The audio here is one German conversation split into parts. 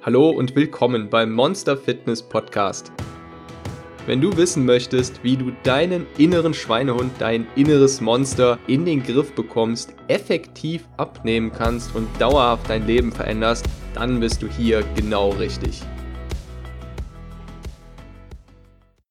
Hallo und willkommen beim Monster Fitness Podcast. Wenn du wissen möchtest, wie du deinen inneren Schweinehund, dein inneres Monster in den Griff bekommst, effektiv abnehmen kannst und dauerhaft dein Leben veränderst, dann bist du hier genau richtig.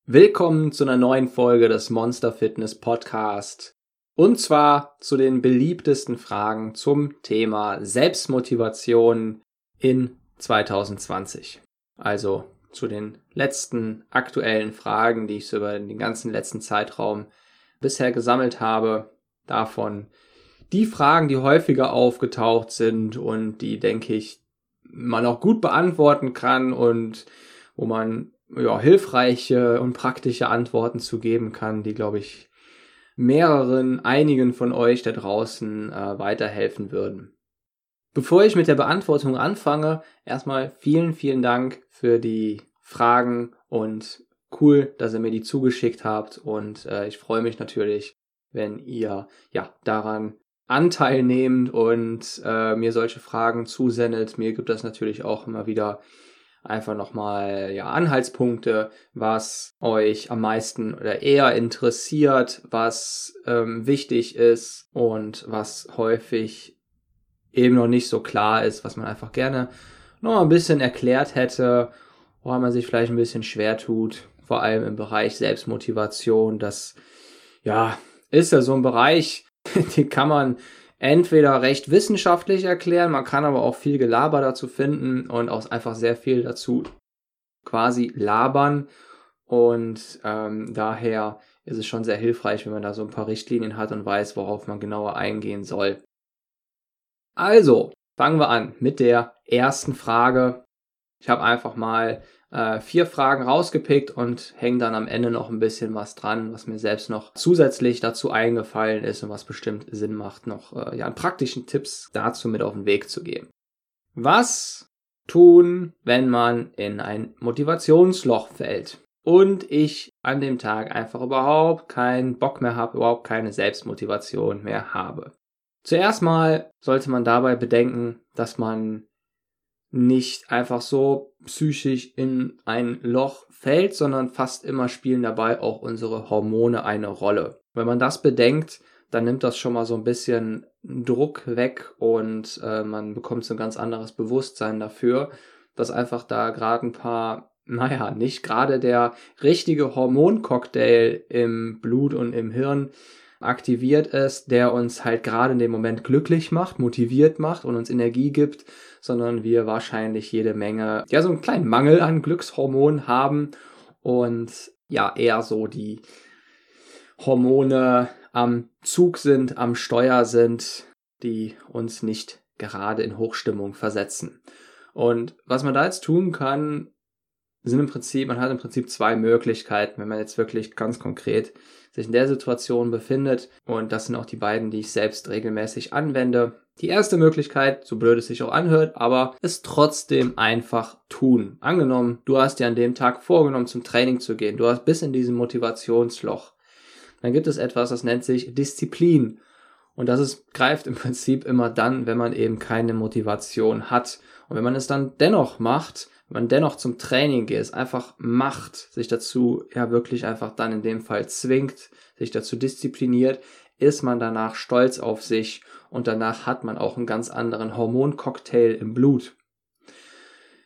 Willkommen zu einer neuen Folge des Monster Fitness Podcast. Und zwar zu den beliebtesten Fragen zum Thema Selbstmotivation in 2020. Also zu den letzten aktuellen Fragen, die ich so über den ganzen letzten Zeitraum bisher gesammelt habe. Davon die Fragen, die häufiger aufgetaucht sind und die, denke ich, man auch gut beantworten kann und wo man ja, hilfreiche und praktische Antworten zu geben kann, die, glaube ich, mehreren, einigen von euch da draußen äh, weiterhelfen würden. Bevor ich mit der Beantwortung anfange, erstmal vielen, vielen Dank für die Fragen und cool, dass ihr mir die zugeschickt habt und äh, ich freue mich natürlich, wenn ihr ja daran Anteil nehmt und äh, mir solche Fragen zusendet. Mir gibt das natürlich auch immer wieder einfach nochmal ja, Anhaltspunkte, was euch am meisten oder eher interessiert, was ähm, wichtig ist und was häufig eben noch nicht so klar ist, was man einfach gerne noch ein bisschen erklärt hätte, woran man sich vielleicht ein bisschen schwer tut, vor allem im Bereich Selbstmotivation. Das, ja, ist ja so ein Bereich, den kann man entweder recht wissenschaftlich erklären, man kann aber auch viel Gelaber dazu finden und auch einfach sehr viel dazu quasi labern. Und ähm, daher ist es schon sehr hilfreich, wenn man da so ein paar Richtlinien hat und weiß, worauf man genauer eingehen soll. Also, fangen wir an mit der ersten Frage. Ich habe einfach mal äh, vier Fragen rausgepickt und hänge dann am Ende noch ein bisschen was dran, was mir selbst noch zusätzlich dazu eingefallen ist und was bestimmt Sinn macht, noch äh, ja, an praktischen Tipps dazu mit auf den Weg zu geben. Was tun, wenn man in ein Motivationsloch fällt und ich an dem Tag einfach überhaupt keinen Bock mehr habe, überhaupt keine Selbstmotivation mehr habe? Zuerst mal sollte man dabei bedenken, dass man nicht einfach so psychisch in ein Loch fällt, sondern fast immer spielen dabei auch unsere Hormone eine Rolle. Wenn man das bedenkt, dann nimmt das schon mal so ein bisschen Druck weg und äh, man bekommt so ein ganz anderes Bewusstsein dafür, dass einfach da gerade ein paar, naja, nicht gerade der richtige Hormoncocktail im Blut und im Hirn aktiviert ist, der uns halt gerade in dem Moment glücklich macht, motiviert macht und uns Energie gibt, sondern wir wahrscheinlich jede Menge, ja, so einen kleinen Mangel an Glückshormonen haben und ja, eher so die Hormone am Zug sind, am Steuer sind, die uns nicht gerade in Hochstimmung versetzen. Und was man da jetzt tun kann, sind im Prinzip, man hat im Prinzip zwei Möglichkeiten, wenn man jetzt wirklich ganz konkret sich in der Situation befindet. Und das sind auch die beiden, die ich selbst regelmäßig anwende. Die erste Möglichkeit, so blöd es sich auch anhört, aber es trotzdem einfach tun. Angenommen, du hast dir an dem Tag vorgenommen, zum Training zu gehen. Du hast bis in diesem Motivationsloch. Dann gibt es etwas, das nennt sich Disziplin. Und das ist, greift im Prinzip immer dann, wenn man eben keine Motivation hat. Und wenn man es dann dennoch macht, man dennoch zum Training geht, es einfach macht, sich dazu ja wirklich einfach dann in dem Fall zwingt, sich dazu diszipliniert, ist man danach stolz auf sich und danach hat man auch einen ganz anderen Hormoncocktail im Blut.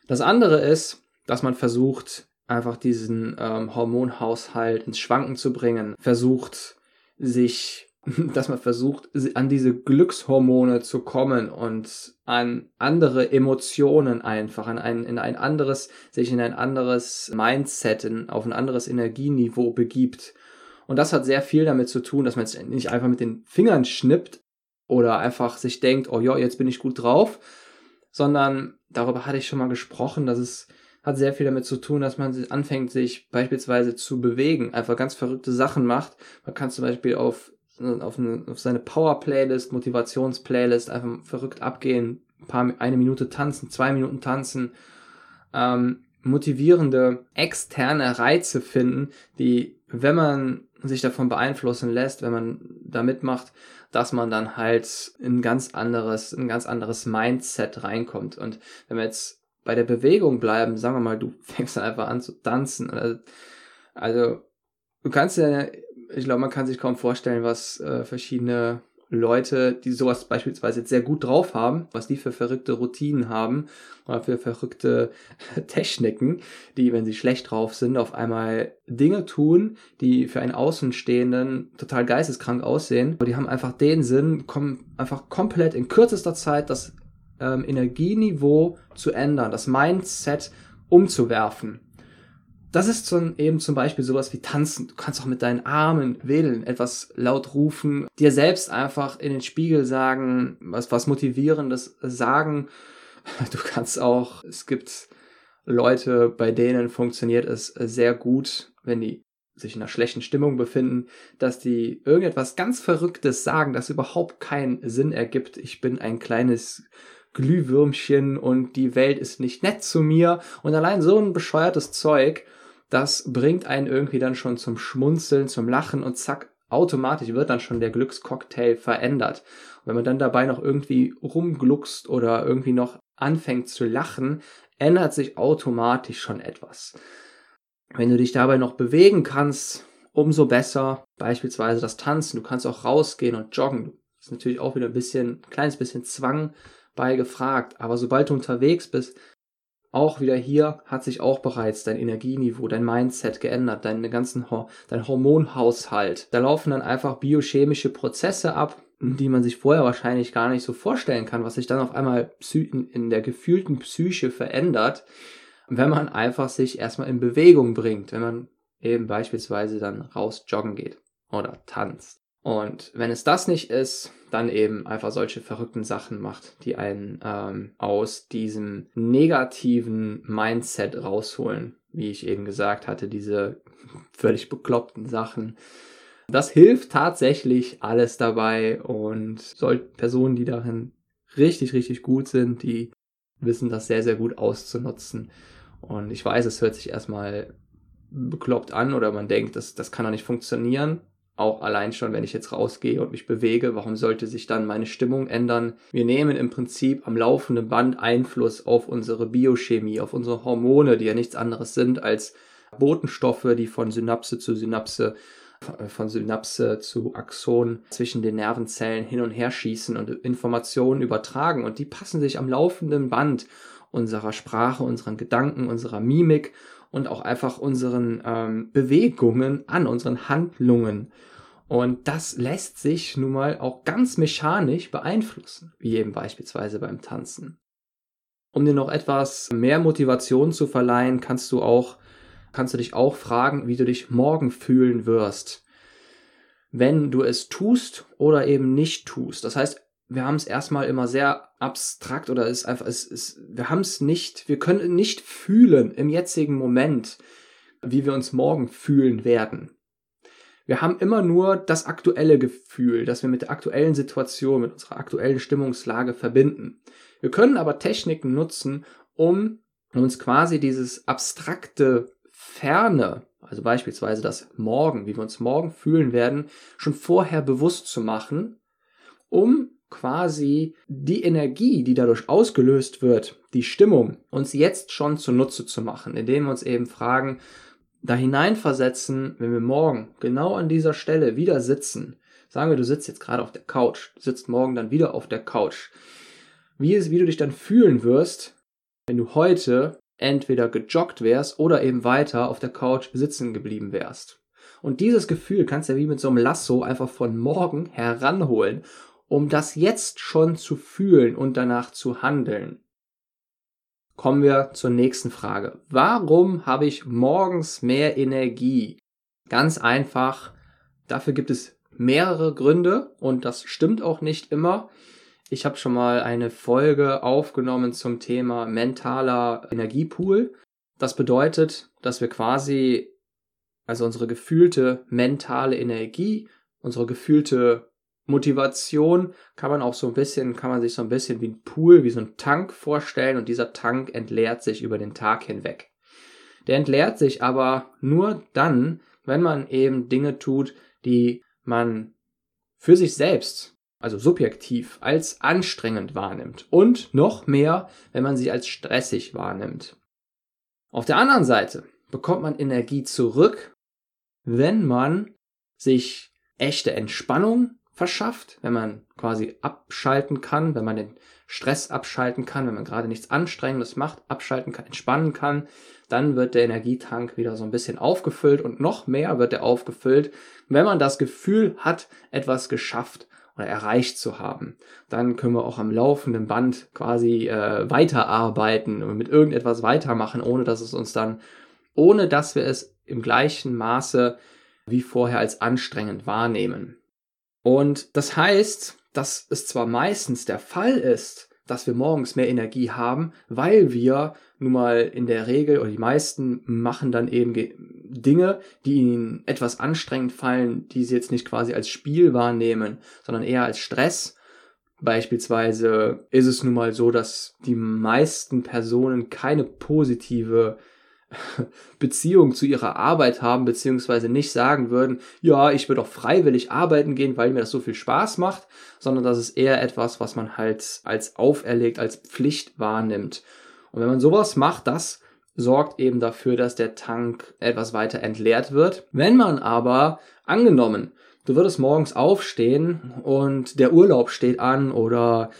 Das andere ist, dass man versucht, einfach diesen ähm, Hormonhaushalt ins Schwanken zu bringen, versucht, sich dass man versucht, an diese Glückshormone zu kommen und an andere Emotionen einfach, an ein, in ein anderes, sich in ein anderes Mindset, in, auf ein anderes Energieniveau begibt. Und das hat sehr viel damit zu tun, dass man jetzt nicht einfach mit den Fingern schnippt oder einfach sich denkt, oh ja, jetzt bin ich gut drauf, sondern darüber hatte ich schon mal gesprochen, dass es hat sehr viel damit zu tun, dass man anfängt, sich beispielsweise zu bewegen, einfach ganz verrückte Sachen macht. Man kann zum Beispiel auf auf, eine, auf seine Power-Playlist, Motivations-Playlist einfach verrückt abgehen, ein paar, eine Minute tanzen, zwei Minuten tanzen, ähm, motivierende externe Reize finden, die, wenn man sich davon beeinflussen lässt, wenn man da mitmacht, dass man dann halt in ein ganz anderes, ein ganz anderes Mindset reinkommt. Und wenn wir jetzt bei der Bewegung bleiben, sagen wir mal, du fängst dann einfach an zu tanzen. Also, also du kannst ja, ich glaube, man kann sich kaum vorstellen, was äh, verschiedene Leute, die sowas beispielsweise jetzt sehr gut drauf haben, was die für verrückte Routinen haben oder für verrückte Techniken, die, wenn sie schlecht drauf sind, auf einmal Dinge tun, die für einen Außenstehenden total geisteskrank aussehen. Aber die haben einfach den Sinn, kommen einfach komplett in kürzester Zeit das ähm, Energieniveau zu ändern, das Mindset umzuwerfen. Das ist zum, eben zum Beispiel sowas wie tanzen. Du kannst auch mit deinen Armen wedeln, etwas laut rufen, dir selbst einfach in den Spiegel sagen, was, was motivierendes sagen. Du kannst auch, es gibt Leute, bei denen funktioniert es sehr gut, wenn die sich in einer schlechten Stimmung befinden, dass die irgendetwas ganz Verrücktes sagen, das überhaupt keinen Sinn ergibt. Ich bin ein kleines Glühwürmchen und die Welt ist nicht nett zu mir und allein so ein bescheuertes Zeug das bringt einen irgendwie dann schon zum Schmunzeln, zum Lachen und zack, automatisch wird dann schon der Glückscocktail verändert. Und wenn man dann dabei noch irgendwie rumgluckst oder irgendwie noch anfängt zu lachen, ändert sich automatisch schon etwas. Wenn du dich dabei noch bewegen kannst, umso besser. Beispielsweise das Tanzen. Du kannst auch rausgehen und joggen. Ist natürlich auch wieder ein bisschen, ein kleines bisschen Zwang bei gefragt. Aber sobald du unterwegs bist, auch wieder hier hat sich auch bereits dein Energieniveau, dein Mindset geändert, deine ganzen, dein Hormonhaushalt. Da laufen dann einfach biochemische Prozesse ab, die man sich vorher wahrscheinlich gar nicht so vorstellen kann, was sich dann auf einmal in der gefühlten Psyche verändert, wenn man einfach sich erstmal in Bewegung bringt, wenn man eben beispielsweise dann raus joggen geht oder tanzt. Und wenn es das nicht ist, dann eben einfach solche verrückten Sachen macht, die einen ähm, aus diesem negativen Mindset rausholen, wie ich eben gesagt hatte, diese völlig bekloppten Sachen. Das hilft tatsächlich alles dabei und soll Personen, die darin richtig, richtig gut sind, die wissen das sehr, sehr gut auszunutzen. Und ich weiß, es hört sich erstmal bekloppt an oder man denkt, das, das kann doch nicht funktionieren auch allein schon, wenn ich jetzt rausgehe und mich bewege, warum sollte sich dann meine Stimmung ändern? Wir nehmen im Prinzip am laufenden Band Einfluss auf unsere Biochemie, auf unsere Hormone, die ja nichts anderes sind als Botenstoffe, die von Synapse zu Synapse, von Synapse zu Axon zwischen den Nervenzellen hin und her schießen und Informationen übertragen. Und die passen sich am laufenden Band unserer Sprache, unseren Gedanken, unserer Mimik und auch einfach unseren ähm, Bewegungen an, unseren Handlungen. Und das lässt sich nun mal auch ganz mechanisch beeinflussen, wie eben beispielsweise beim Tanzen. Um dir noch etwas mehr Motivation zu verleihen, kannst du auch, kannst du dich auch fragen, wie du dich morgen fühlen wirst, wenn du es tust oder eben nicht tust. Das heißt, wir haben es erstmal immer sehr abstrakt oder ist einfach, es ist, wir haben es nicht, wir können nicht fühlen im jetzigen Moment, wie wir uns morgen fühlen werden. Wir haben immer nur das aktuelle Gefühl, das wir mit der aktuellen Situation, mit unserer aktuellen Stimmungslage verbinden. Wir können aber Techniken nutzen, um uns quasi dieses abstrakte Ferne, also beispielsweise das Morgen, wie wir uns morgen fühlen werden, schon vorher bewusst zu machen, um quasi die Energie, die dadurch ausgelöst wird, die Stimmung, uns jetzt schon zunutze zu machen, indem wir uns eben fragen, da hineinversetzen, wenn wir morgen genau an dieser Stelle wieder sitzen, sagen wir, du sitzt jetzt gerade auf der Couch, du sitzt morgen dann wieder auf der Couch, wie, es, wie du dich dann fühlen wirst, wenn du heute entweder gejoggt wärst oder eben weiter auf der Couch sitzen geblieben wärst. Und dieses Gefühl kannst du ja wie mit so einem Lasso einfach von morgen heranholen um das jetzt schon zu fühlen und danach zu handeln. Kommen wir zur nächsten Frage. Warum habe ich morgens mehr Energie? Ganz einfach, dafür gibt es mehrere Gründe und das stimmt auch nicht immer. Ich habe schon mal eine Folge aufgenommen zum Thema mentaler Energiepool. Das bedeutet, dass wir quasi, also unsere gefühlte mentale Energie, unsere gefühlte Motivation kann man auch so ein bisschen, kann man sich so ein bisschen wie ein Pool, wie so ein Tank vorstellen und dieser Tank entleert sich über den Tag hinweg. Der entleert sich aber nur dann, wenn man eben Dinge tut, die man für sich selbst also subjektiv, als anstrengend wahrnimmt. Und noch mehr, wenn man sie als stressig wahrnimmt. Auf der anderen Seite bekommt man Energie zurück, wenn man sich echte Entspannung verschafft, wenn man quasi abschalten kann, wenn man den Stress abschalten kann, wenn man gerade nichts Anstrengendes macht, abschalten kann, entspannen kann, dann wird der Energietank wieder so ein bisschen aufgefüllt und noch mehr wird er aufgefüllt, wenn man das Gefühl hat, etwas geschafft oder erreicht zu haben. Dann können wir auch am laufenden Band quasi äh, weiterarbeiten und mit irgendetwas weitermachen, ohne dass es uns dann, ohne dass wir es im gleichen Maße wie vorher als anstrengend wahrnehmen. Und das heißt, dass es zwar meistens der Fall ist, dass wir morgens mehr Energie haben, weil wir nun mal in der Regel oder die meisten machen dann eben Dinge, die ihnen etwas anstrengend fallen, die sie jetzt nicht quasi als Spiel wahrnehmen, sondern eher als Stress. Beispielsweise ist es nun mal so, dass die meisten Personen keine positive Beziehung zu ihrer Arbeit haben, beziehungsweise nicht sagen würden, ja, ich würde auch freiwillig arbeiten gehen, weil mir das so viel Spaß macht, sondern das ist eher etwas, was man halt als auferlegt, als Pflicht wahrnimmt. Und wenn man sowas macht, das sorgt eben dafür, dass der Tank etwas weiter entleert wird. Wenn man aber, angenommen, du würdest morgens aufstehen und der Urlaub steht an oder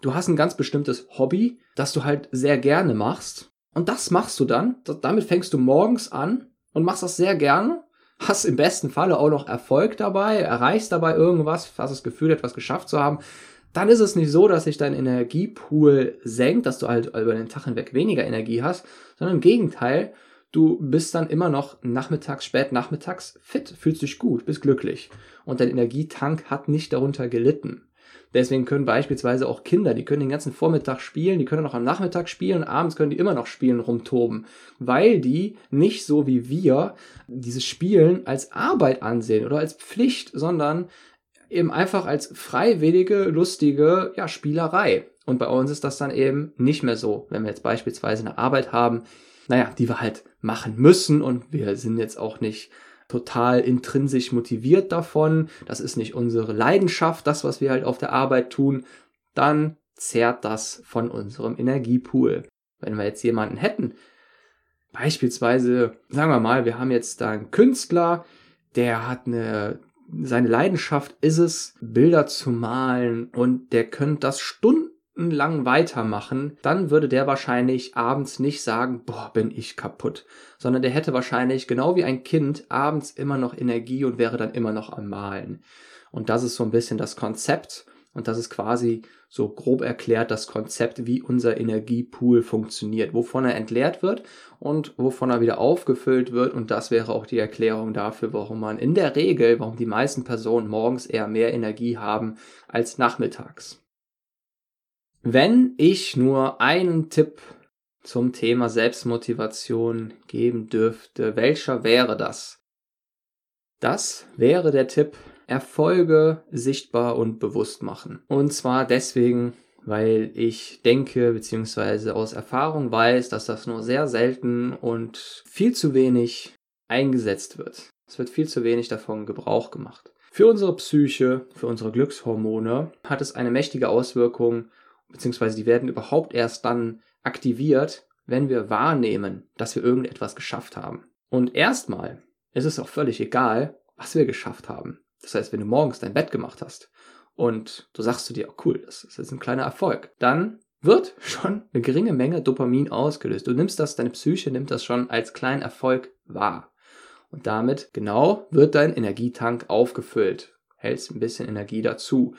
du hast ein ganz bestimmtes Hobby, das du halt sehr gerne machst und das machst du dann. Damit fängst du morgens an und machst das sehr gerne. Hast im besten Falle auch noch Erfolg dabei, erreichst dabei irgendwas, hast das Gefühl, etwas geschafft zu haben. Dann ist es nicht so, dass sich dein Energiepool senkt, dass du halt über den Tag hinweg weniger Energie hast, sondern im Gegenteil, du bist dann immer noch nachmittags, spät nachmittags fit, fühlst dich gut, bist glücklich. Und dein Energietank hat nicht darunter gelitten. Deswegen können beispielsweise auch Kinder, die können den ganzen Vormittag spielen, die können noch am Nachmittag spielen, abends können die immer noch spielen, rumtoben, weil die nicht so wie wir dieses Spielen als Arbeit ansehen oder als Pflicht, sondern eben einfach als freiwillige, lustige ja, Spielerei. Und bei uns ist das dann eben nicht mehr so, wenn wir jetzt beispielsweise eine Arbeit haben, naja, die wir halt machen müssen und wir sind jetzt auch nicht total intrinsisch motiviert davon, das ist nicht unsere Leidenschaft, das, was wir halt auf der Arbeit tun, dann zehrt das von unserem Energiepool. Wenn wir jetzt jemanden hätten, beispielsweise, sagen wir mal, wir haben jetzt da einen Künstler, der hat eine, seine Leidenschaft ist es, Bilder zu malen und der könnte das Stunden lang weitermachen, dann würde der wahrscheinlich abends nicht sagen, boah, bin ich kaputt, sondern der hätte wahrscheinlich genau wie ein Kind abends immer noch Energie und wäre dann immer noch am Malen. Und das ist so ein bisschen das Konzept und das ist quasi so grob erklärt das Konzept, wie unser Energiepool funktioniert, wovon er entleert wird und wovon er wieder aufgefüllt wird. Und das wäre auch die Erklärung dafür, warum man in der Regel, warum die meisten Personen morgens eher mehr Energie haben als nachmittags. Wenn ich nur einen Tipp zum Thema Selbstmotivation geben dürfte, welcher wäre das? Das wäre der Tipp, Erfolge sichtbar und bewusst machen. Und zwar deswegen, weil ich denke bzw. aus Erfahrung weiß, dass das nur sehr selten und viel zu wenig eingesetzt wird. Es wird viel zu wenig davon Gebrauch gemacht. Für unsere Psyche, für unsere Glückshormone hat es eine mächtige Auswirkung beziehungsweise die werden überhaupt erst dann aktiviert, wenn wir wahrnehmen, dass wir irgendetwas geschafft haben. Und erstmal ist es auch völlig egal, was wir geschafft haben. Das heißt, wenn du morgens dein Bett gemacht hast und du sagst zu dir, oh cool, das ist jetzt ein kleiner Erfolg, dann wird schon eine geringe Menge Dopamin ausgelöst. Du nimmst das, deine Psyche nimmt das schon als kleinen Erfolg wahr. Und damit genau wird dein Energietank aufgefüllt. Hältst ein bisschen Energie dazu.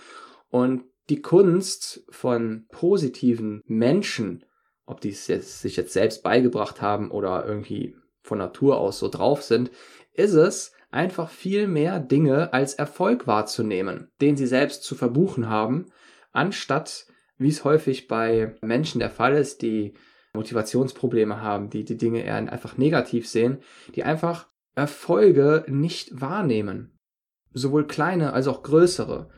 Und die Kunst von positiven Menschen, ob die es jetzt, sich jetzt selbst beigebracht haben oder irgendwie von Natur aus so drauf sind, ist es einfach viel mehr Dinge als Erfolg wahrzunehmen, den sie selbst zu verbuchen haben, anstatt, wie es häufig bei Menschen der Fall ist, die Motivationsprobleme haben, die die Dinge eher einfach negativ sehen, die einfach Erfolge nicht wahrnehmen. Sowohl kleine als auch größere.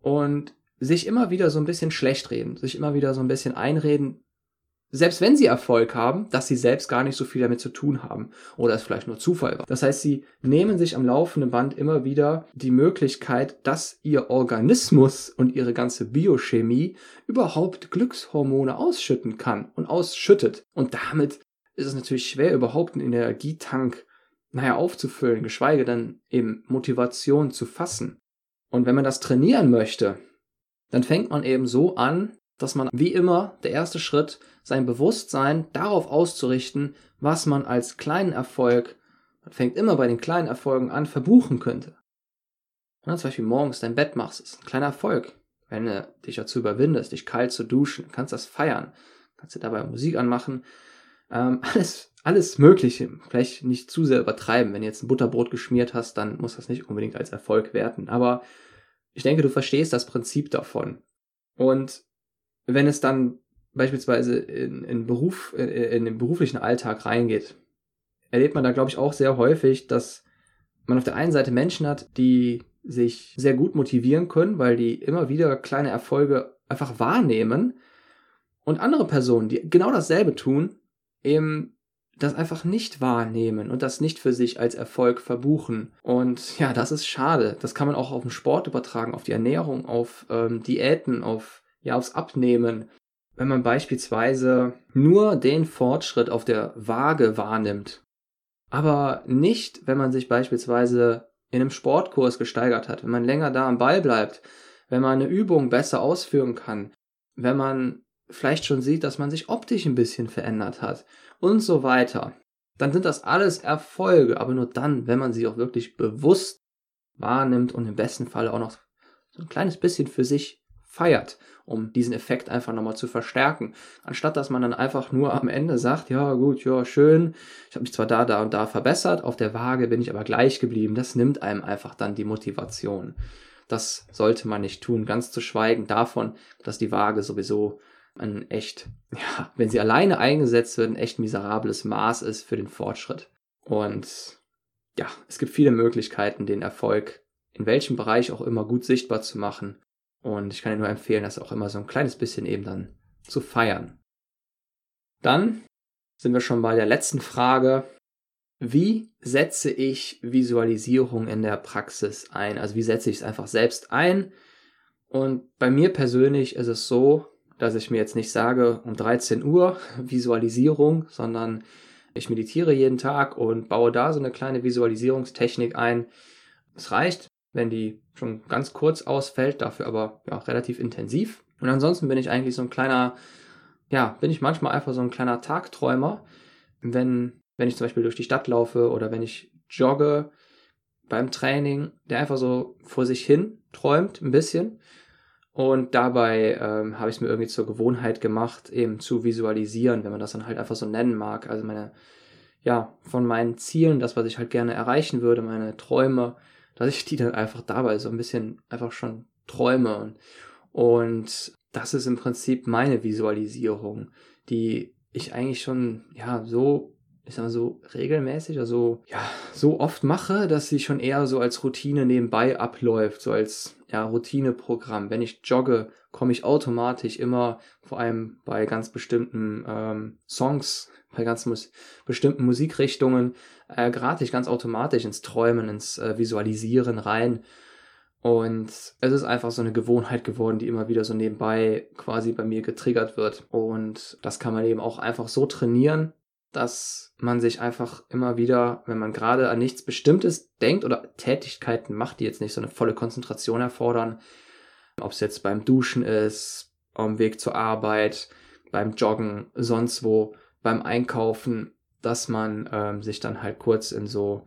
Und sich immer wieder so ein bisschen schlecht reden, sich immer wieder so ein bisschen einreden, selbst wenn sie Erfolg haben, dass sie selbst gar nicht so viel damit zu tun haben oder es vielleicht nur Zufall war. Das heißt, sie nehmen sich am laufenden Band immer wieder die Möglichkeit, dass ihr Organismus und ihre ganze Biochemie überhaupt Glückshormone ausschütten kann und ausschüttet. Und damit ist es natürlich schwer, überhaupt einen Energietank, naja, aufzufüllen, geschweige denn eben Motivation zu fassen. Und wenn man das trainieren möchte, dann fängt man eben so an, dass man wie immer der erste Schritt sein Bewusstsein darauf auszurichten, was man als kleinen Erfolg, man fängt immer bei den kleinen Erfolgen an, verbuchen könnte. Ja, zum Beispiel morgens dein Bett machst, ist ein kleiner Erfolg. Wenn du dich dazu überwindest, dich kalt zu duschen, kannst das feiern, kannst du dabei Musik anmachen, ähm, alles, alles Mögliche. Vielleicht nicht zu sehr übertreiben. Wenn du jetzt ein Butterbrot geschmiert hast, dann muss das nicht unbedingt als Erfolg werten. Aber ich denke, du verstehst das Prinzip davon. Und wenn es dann beispielsweise in, in Beruf, in, in den beruflichen Alltag reingeht, erlebt man da, glaube ich, auch sehr häufig, dass man auf der einen Seite Menschen hat, die sich sehr gut motivieren können, weil die immer wieder kleine Erfolge einfach wahrnehmen und andere Personen, die genau dasselbe tun, eben das einfach nicht wahrnehmen und das nicht für sich als Erfolg verbuchen. Und ja, das ist schade. Das kann man auch auf den Sport übertragen, auf die Ernährung, auf ähm, Diäten, auf ja aufs Abnehmen. Wenn man beispielsweise nur den Fortschritt auf der Waage wahrnimmt, aber nicht, wenn man sich beispielsweise in einem Sportkurs gesteigert hat, wenn man länger da am Ball bleibt, wenn man eine Übung besser ausführen kann, wenn man vielleicht schon sieht, dass man sich optisch ein bisschen verändert hat und so weiter, dann sind das alles Erfolge, aber nur dann, wenn man sie auch wirklich bewusst wahrnimmt und im besten Fall auch noch so ein kleines bisschen für sich feiert, um diesen Effekt einfach nochmal zu verstärken. Anstatt dass man dann einfach nur am Ende sagt, ja gut, ja schön, ich habe mich zwar da, da und da verbessert, auf der Waage bin ich aber gleich geblieben. Das nimmt einem einfach dann die Motivation. Das sollte man nicht tun, ganz zu schweigen davon, dass die Waage sowieso ein echt, ja, wenn sie alleine eingesetzt wird, ein echt miserables Maß ist für den Fortschritt. Und ja, es gibt viele Möglichkeiten, den Erfolg in welchem Bereich auch immer gut sichtbar zu machen. Und ich kann dir nur empfehlen, das auch immer so ein kleines bisschen eben dann zu feiern. Dann sind wir schon bei der letzten Frage. Wie setze ich Visualisierung in der Praxis ein? Also wie setze ich es einfach selbst ein? Und bei mir persönlich ist es so, dass ich mir jetzt nicht sage, um 13 Uhr Visualisierung, sondern ich meditiere jeden Tag und baue da so eine kleine Visualisierungstechnik ein. Es reicht, wenn die schon ganz kurz ausfällt, dafür aber ja, relativ intensiv. Und ansonsten bin ich eigentlich so ein kleiner, ja, bin ich manchmal einfach so ein kleiner Tagträumer, wenn, wenn ich zum Beispiel durch die Stadt laufe oder wenn ich jogge beim Training, der einfach so vor sich hin träumt, ein bisschen. Und dabei ähm, habe ich es mir irgendwie zur Gewohnheit gemacht, eben zu visualisieren, wenn man das dann halt einfach so nennen mag. Also meine, ja, von meinen Zielen, das, was ich halt gerne erreichen würde, meine Träume, dass ich die dann einfach dabei so ein bisschen einfach schon träume. Und, das ist im Prinzip meine Visualisierung, die ich eigentlich schon, ja, so, ich sag mal so regelmäßig, also, ja, so oft mache, dass sie schon eher so als Routine nebenbei abläuft, so als, ja, Routineprogramm. Wenn ich jogge, komme ich automatisch immer, vor allem bei ganz bestimmten ähm, Songs, bei ganz mus bestimmten Musikrichtungen, äh, gerate ich ganz automatisch ins Träumen, ins äh, Visualisieren rein. Und es ist einfach so eine Gewohnheit geworden, die immer wieder so nebenbei quasi bei mir getriggert wird. Und das kann man eben auch einfach so trainieren, dass man sich einfach immer wieder, wenn man gerade an nichts Bestimmtes denkt oder Tätigkeiten macht, die jetzt nicht so eine volle Konzentration erfordern, ob es jetzt beim Duschen ist, am Weg zur Arbeit, beim Joggen, sonst wo, beim Einkaufen, dass man ähm, sich dann halt kurz in so,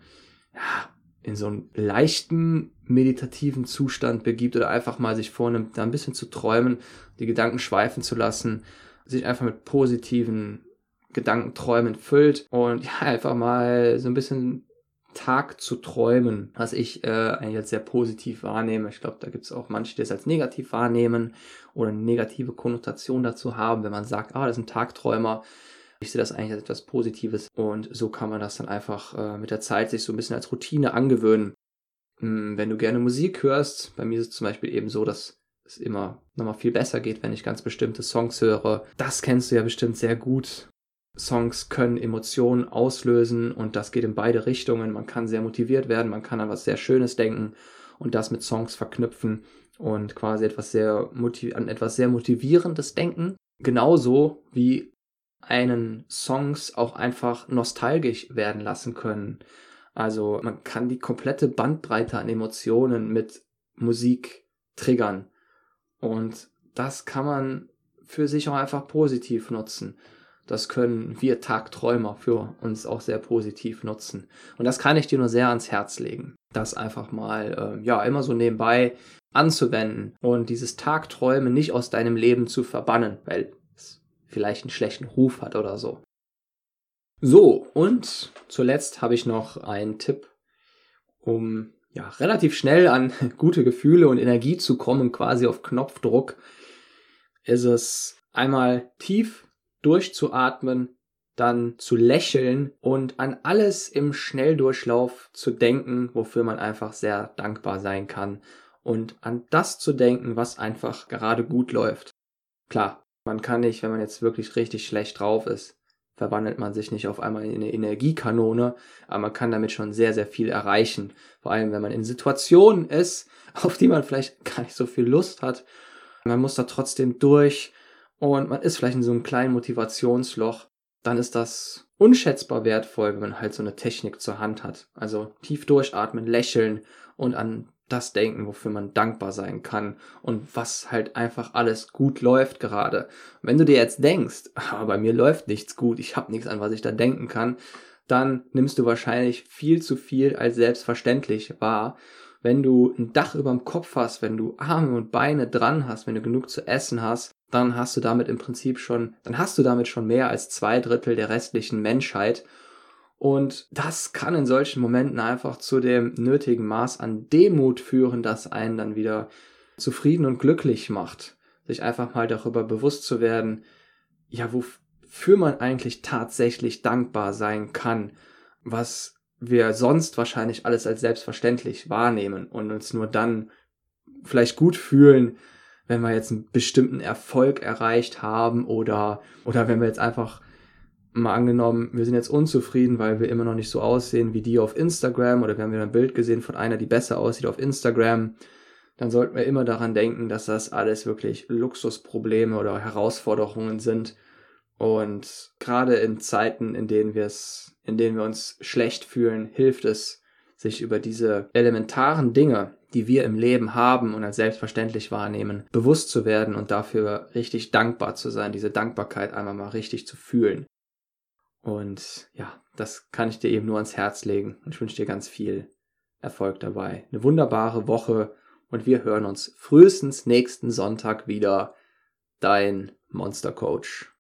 ja, in so einen leichten meditativen Zustand begibt oder einfach mal sich vornimmt, da ein bisschen zu träumen, die Gedanken schweifen zu lassen, sich einfach mit positiven Gedankenträumen füllt und ja, einfach mal so ein bisschen Tag zu träumen, was ich äh, eigentlich als sehr positiv wahrnehme. Ich glaube, da gibt es auch manche, die es als negativ wahrnehmen oder eine negative Konnotation dazu haben, wenn man sagt, ah, das ist ein Tagträumer. Ich sehe das eigentlich als etwas Positives und so kann man das dann einfach äh, mit der Zeit sich so ein bisschen als Routine angewöhnen. Hm, wenn du gerne Musik hörst, bei mir ist es zum Beispiel eben so, dass es immer nochmal viel besser geht, wenn ich ganz bestimmte Songs höre. Das kennst du ja bestimmt sehr gut. Songs können Emotionen auslösen und das geht in beide Richtungen. Man kann sehr motiviert werden, man kann an was sehr Schönes denken und das mit Songs verknüpfen und quasi etwas sehr an etwas sehr motivierendes denken. Genauso wie einen Songs auch einfach nostalgisch werden lassen können. Also man kann die komplette Bandbreite an Emotionen mit Musik triggern. Und das kann man für sich auch einfach positiv nutzen. Das können wir Tagträumer für uns auch sehr positiv nutzen. Und das kann ich dir nur sehr ans Herz legen, das einfach mal, äh, ja, immer so nebenbei anzuwenden und dieses Tagträumen nicht aus deinem Leben zu verbannen, weil es vielleicht einen schlechten Ruf hat oder so. So, und zuletzt habe ich noch einen Tipp, um ja, relativ schnell an gute Gefühle und Energie zu kommen, quasi auf Knopfdruck, ist es einmal tief durchzuatmen, dann zu lächeln und an alles im Schnelldurchlauf zu denken, wofür man einfach sehr dankbar sein kann und an das zu denken, was einfach gerade gut läuft. Klar, man kann nicht, wenn man jetzt wirklich richtig schlecht drauf ist, verwandelt man sich nicht auf einmal in eine Energiekanone, aber man kann damit schon sehr, sehr viel erreichen. Vor allem, wenn man in Situationen ist, auf die man vielleicht gar nicht so viel Lust hat. Man muss da trotzdem durch und man ist vielleicht in so einem kleinen Motivationsloch. Dann ist das unschätzbar wertvoll, wenn man halt so eine Technik zur Hand hat. Also tief durchatmen, lächeln und an das denken, wofür man dankbar sein kann und was halt einfach alles gut läuft gerade. Wenn du dir jetzt denkst, aber bei mir läuft nichts gut, ich habe nichts an was ich da denken kann, dann nimmst du wahrscheinlich viel zu viel als selbstverständlich wahr. Wenn du ein Dach über dem Kopf hast, wenn du Arme und Beine dran hast, wenn du genug zu essen hast, dann hast du damit im Prinzip schon, dann hast du damit schon mehr als zwei Drittel der restlichen Menschheit und das kann in solchen Momenten einfach zu dem nötigen Maß an Demut führen, das einen dann wieder zufrieden und glücklich macht. Sich einfach mal darüber bewusst zu werden, ja, wofür man eigentlich tatsächlich dankbar sein kann, was wir sonst wahrscheinlich alles als selbstverständlich wahrnehmen und uns nur dann vielleicht gut fühlen, wenn wir jetzt einen bestimmten Erfolg erreicht haben oder, oder wenn wir jetzt einfach mal angenommen, wir sind jetzt unzufrieden, weil wir immer noch nicht so aussehen wie die auf Instagram oder wir haben wieder ein Bild gesehen von einer, die besser aussieht auf Instagram, dann sollten wir immer daran denken, dass das alles wirklich Luxusprobleme oder Herausforderungen sind. Und gerade in Zeiten, in denen wir es, in denen wir uns schlecht fühlen, hilft es, sich über diese elementaren Dinge, die wir im Leben haben und als selbstverständlich wahrnehmen, bewusst zu werden und dafür richtig dankbar zu sein, diese Dankbarkeit einmal mal richtig zu fühlen. Und ja, das kann ich dir eben nur ans Herz legen. Und ich wünsche dir ganz viel Erfolg dabei. Eine wunderbare Woche und wir hören uns frühestens nächsten Sonntag wieder. Dein Monster Coach.